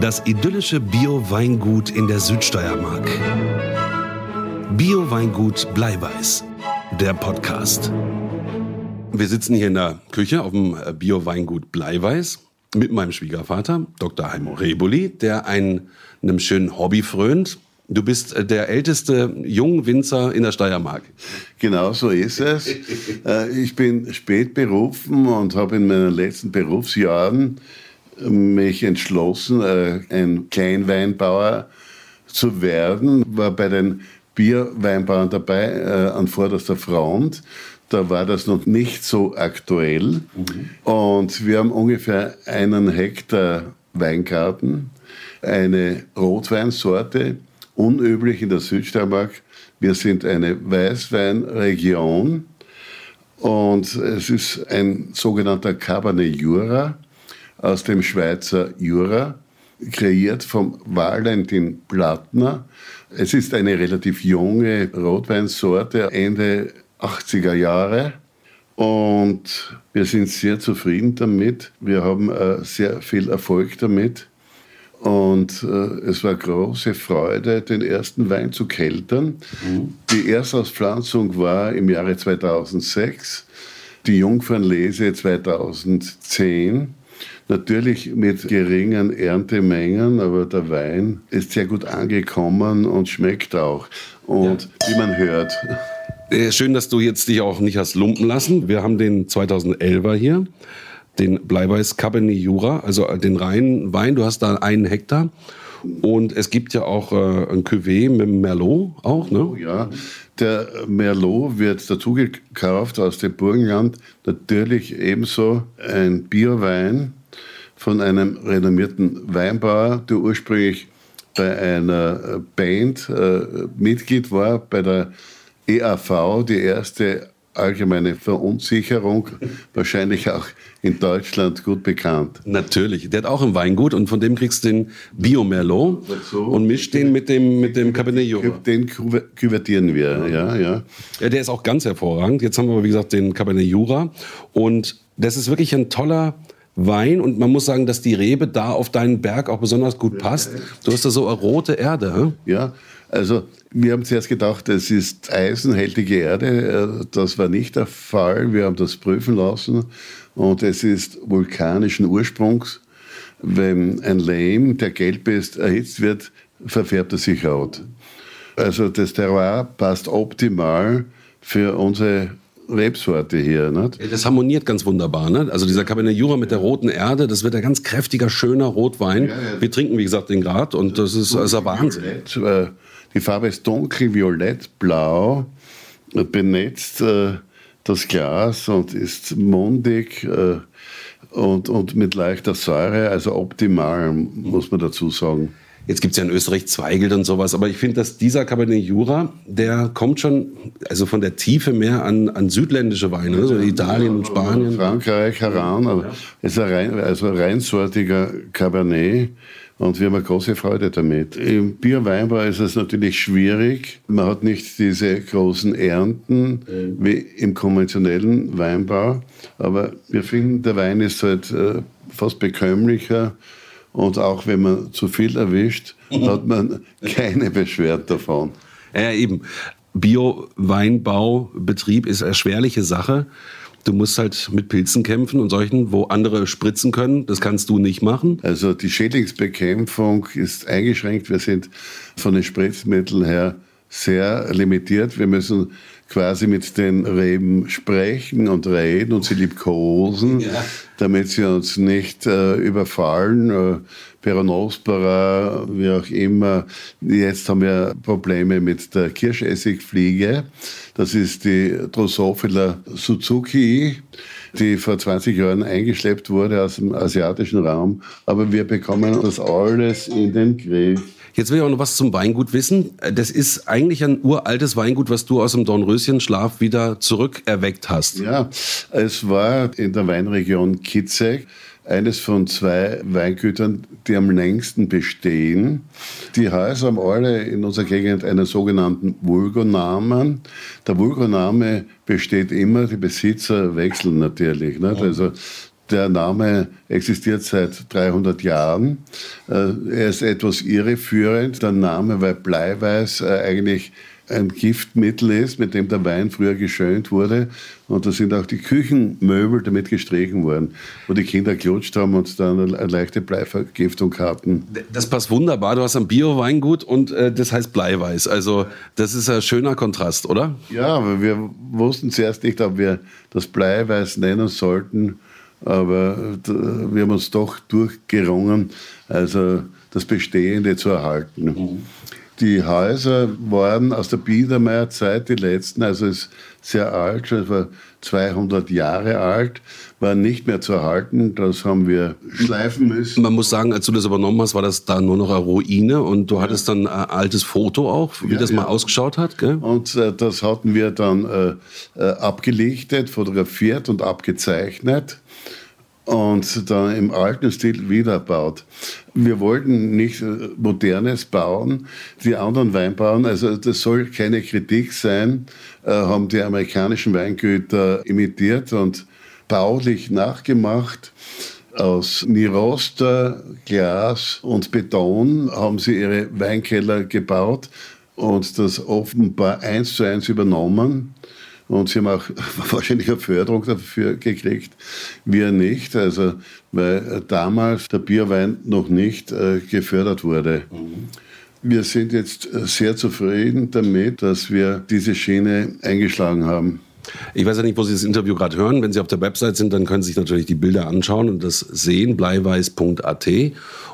Das idyllische Bio-Weingut in der Südsteiermark. Bio-Weingut Bleiweiß. Der Podcast. Wir sitzen hier in der Küche auf dem Bio-Weingut Bleiweiß mit meinem Schwiegervater, Dr. Heimo Reboli, der ein, einem schönen Hobby frönt. Du bist äh, der älteste Jungwinzer in der Steiermark. Genau so ist es. Äh, ich bin spät berufen und habe in meinen letzten Berufsjahren mich entschlossen, äh, ein Kleinweinbauer zu werden. War bei den Bierweinbauern dabei an vorderster Front. Da war das noch nicht so aktuell. Mhm. Und wir haben ungefähr einen Hektar Weingarten, eine Rotweinsorte, unüblich in der Südsteiermark. Wir sind eine Weißweinregion und es ist ein sogenannter Cabernet Jura aus dem Schweizer Jura, kreiert vom Valentin Plattner. Es ist eine relativ junge Rotweinsorte, Ende 80er Jahre. Und wir sind sehr zufrieden damit. Wir haben äh, sehr viel Erfolg damit. Und äh, es war große Freude, den ersten Wein zu keltern. Mhm. Die Erstauspflanzung war im Jahre 2006, die Jungfernlese 2010. Natürlich mit geringen Erntemengen, aber der Wein ist sehr gut angekommen und schmeckt auch. Und ja. wie man hört. Äh, schön, dass du jetzt dich auch nicht hast lumpen lassen. Wir haben den 2011er hier den Bleiweiß Cabernet Jura, also den reinen Wein. Du hast da einen Hektar. Und es gibt ja auch äh, ein Cuvée mit Merlot auch, ne? Oh ja, der Merlot wird dazu gekauft aus dem Burgenland. Natürlich ebenso ein Bierwein von einem renommierten Weinbauer, der ursprünglich bei einer Band äh, Mitglied war, bei der EAV, die erste allgemeine Verunsicherung, wahrscheinlich auch in Deutschland gut bekannt. Natürlich, der hat auch ein Weingut und von dem kriegst du den Bio-Merlot so. und mischt den mit dem, mit dem Cabernet Jura. Den küvertieren wir, ja, ja. Ja, der ist auch ganz hervorragend. Jetzt haben wir, wie gesagt, den Cabernet Jura und das ist wirklich ein toller Wein und man muss sagen, dass die Rebe da auf deinen Berg auch besonders gut passt. Du hast da so eine rote Erde. Hm? Ja, also wir haben zuerst gedacht, es ist eisenhältige Erde. Äh, das war nicht der Fall. Wir haben das prüfen lassen und es ist vulkanischen Ursprungs. Wenn ein Lehm, der gelb ist, erhitzt wird, verfärbt er sich rot. Also das Terroir passt optimal für unsere Rebsorte hier. Nicht? Das harmoniert ganz wunderbar. Ne? Also dieser Cabernet Jura mit der roten Erde, das wird ein ganz kräftiger, schöner Rotwein. Ja, ja. Wir trinken, wie gesagt, den Grad und das ist, das ist ein Wahnsinn. Violett, die Farbe ist dunkelviolett, blau, benetzt äh, das Glas und ist mundig äh, und, und mit leichter Säure, also optimal, muss man dazu sagen. Jetzt gibt es ja in Österreich Zweigelt und sowas, aber ich finde, dass dieser Cabernet Jura, der kommt schon, also von der Tiefe mehr an, an südländische Weine, ne? so Italien und Spanien. Frankreich heran, aber es ist ein rein, also reinsortiger Cabernet. Und wir haben eine große Freude damit. Im Bierweinbau ist es natürlich schwierig. Man hat nicht diese großen Ernten wie im konventionellen Weinbau. Aber wir finden, der Wein ist halt äh, fast bekömmlicher. Und auch wenn man zu viel erwischt, hat man keine Beschwerden davon. Ja, eben. Bio-Weinbaubetrieb ist eine erschwerliche Sache. Du musst halt mit Pilzen kämpfen und solchen, wo andere spritzen können. Das kannst du nicht machen. Also die Schädlingsbekämpfung ist eingeschränkt. Wir sind von den Spritzmitteln her sehr limitiert. Wir müssen quasi mit den Reben sprechen und reden und sie liebkosen, ja. damit sie uns nicht äh, überfallen. Äh, Peronospora, wie auch immer. Jetzt haben wir Probleme mit der Kirschessigfliege. Das ist die Drosophila Suzuki. die vor 20 Jahren eingeschleppt wurde aus dem asiatischen Raum. Aber wir bekommen das alles in den Griff. Jetzt will ich auch noch was zum Weingut wissen. Das ist eigentlich ein uraltes Weingut, was du aus dem Dornröschenschlaf wieder zurückerweckt hast. Ja, es war in der Weinregion Kitzek eines von zwei Weingütern, die am längsten bestehen. Die Häuser haben alle in unserer Gegend einen sogenannten Vulgonamen. Der Vulgoname besteht immer, die Besitzer wechseln natürlich. Nicht? Also der Name existiert seit 300 Jahren. Äh, er ist etwas irreführend, der Name, weil Bleiweiß äh, eigentlich ein Giftmittel ist, mit dem der Wein früher geschönt wurde. Und da sind auch die Küchenmöbel damit gestrichen worden, wo die Kinder klutscht haben und dann eine leichte Bleivergiftung hatten. Das passt wunderbar. Du hast ein Bio-Weingut und äh, das heißt Bleiweiß. Also das ist ein schöner Kontrast, oder? Ja, aber wir wussten zuerst nicht, ob wir das Bleiweiß nennen sollten aber wir haben uns doch durchgerungen, also das Bestehende zu erhalten. Mhm. Die Häuser waren aus der Biedermeierzeit die letzten, also ist sehr alt, schon etwa 200 Jahre alt, waren nicht mehr zu erhalten. Das haben wir schleifen müssen. Man muss sagen, als du das übernommen hast, war das da nur noch eine Ruine und du ja. hattest dann ein altes Foto auch, wie ja, das mal ausgeschaut hat. Gell? Und äh, das hatten wir dann äh, äh, abgelichtet, fotografiert und abgezeichnet und dann im alten Stil wiederbaut. Wir wollten nicht äh, modernes bauen. Die anderen Weinbauern, also das soll keine Kritik sein, äh, haben die amerikanischen Weingüter imitiert und baulich nachgemacht. Aus Niroster, Glas und Beton haben sie ihre Weinkeller gebaut und das offenbar eins zu eins übernommen. Und sie haben auch wahrscheinlich eine Förderung dafür gekriegt, wir nicht. Also, weil damals der Bierwein noch nicht äh, gefördert wurde. Mhm. Wir sind jetzt äh, sehr zufrieden damit, dass wir diese Schiene eingeschlagen haben. Ich weiß ja nicht, wo Sie das Interview gerade hören. Wenn Sie auf der Website sind, dann können Sie sich natürlich die Bilder anschauen und das sehen, bleiweiß.at.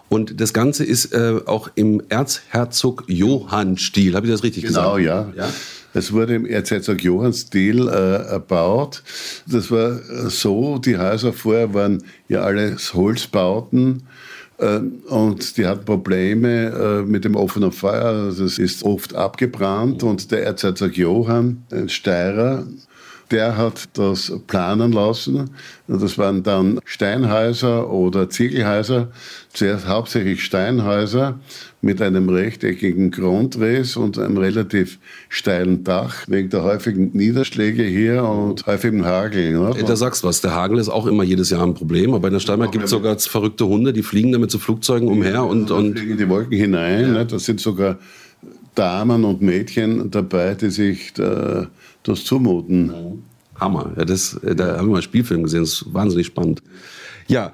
Und das Ganze ist äh, auch im Erzherzog Johann-Stil. Habe ich das richtig genau, gesagt? Genau, ja. ja. Es wurde im Erzherzog Johann-Stil äh, erbaut. Das war so, die Häuser vorher waren ja alles Holzbauten. Äh, und die hatten Probleme äh, mit dem offenen Feuer. Es ist oft abgebrannt. Und der Erzherzog Johann, ein Steirer, der hat das planen lassen. Das waren dann Steinhäuser oder Ziegelhäuser. Zuerst hauptsächlich Steinhäuser mit einem rechteckigen Grundriss und einem relativ steilen Dach, wegen der häufigen Niederschläge hier und häufigem Hagel. Ne? Da sagst du was, der Hagel ist auch immer jedes Jahr ein Problem, aber in der Steiermark gibt es sogar verrückte Hunde, die fliegen damit zu Flugzeugen umher und... und fliegen in die Wolken hinein, ja. ne? das sind sogar Damen und Mädchen dabei, die sich da, das zumuten. Hammer. Ja, das, da haben wir mal einen Spielfilm gesehen, das ist wahnsinnig spannend. Ja,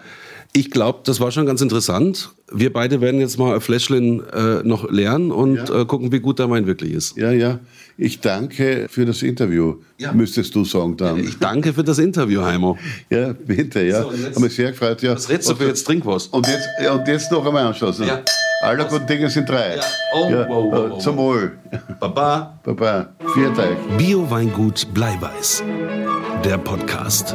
ich glaube, das war schon ganz interessant. Wir beide werden jetzt mal Fläschchen äh, noch lernen und ja. äh, gucken, wie gut der Wein wirklich ist. Ja, ja. Ich danke für das Interview, ja. müsstest du sagen dann. Ich danke für das Interview, Heimo. ja, bitte, ja. So, Haben mich sehr gefreut. Ja. Was redest du für jetzt trink was? Und jetzt, und jetzt noch einmal anschließen. Ja. Alle guten Dinge sind drei. Ja. Oh, ja. Wow, wow, wow, Zum Wohl. Baba. Baba. Vier Teig. Bio-Weingut Bleiweiß. Der Podcast.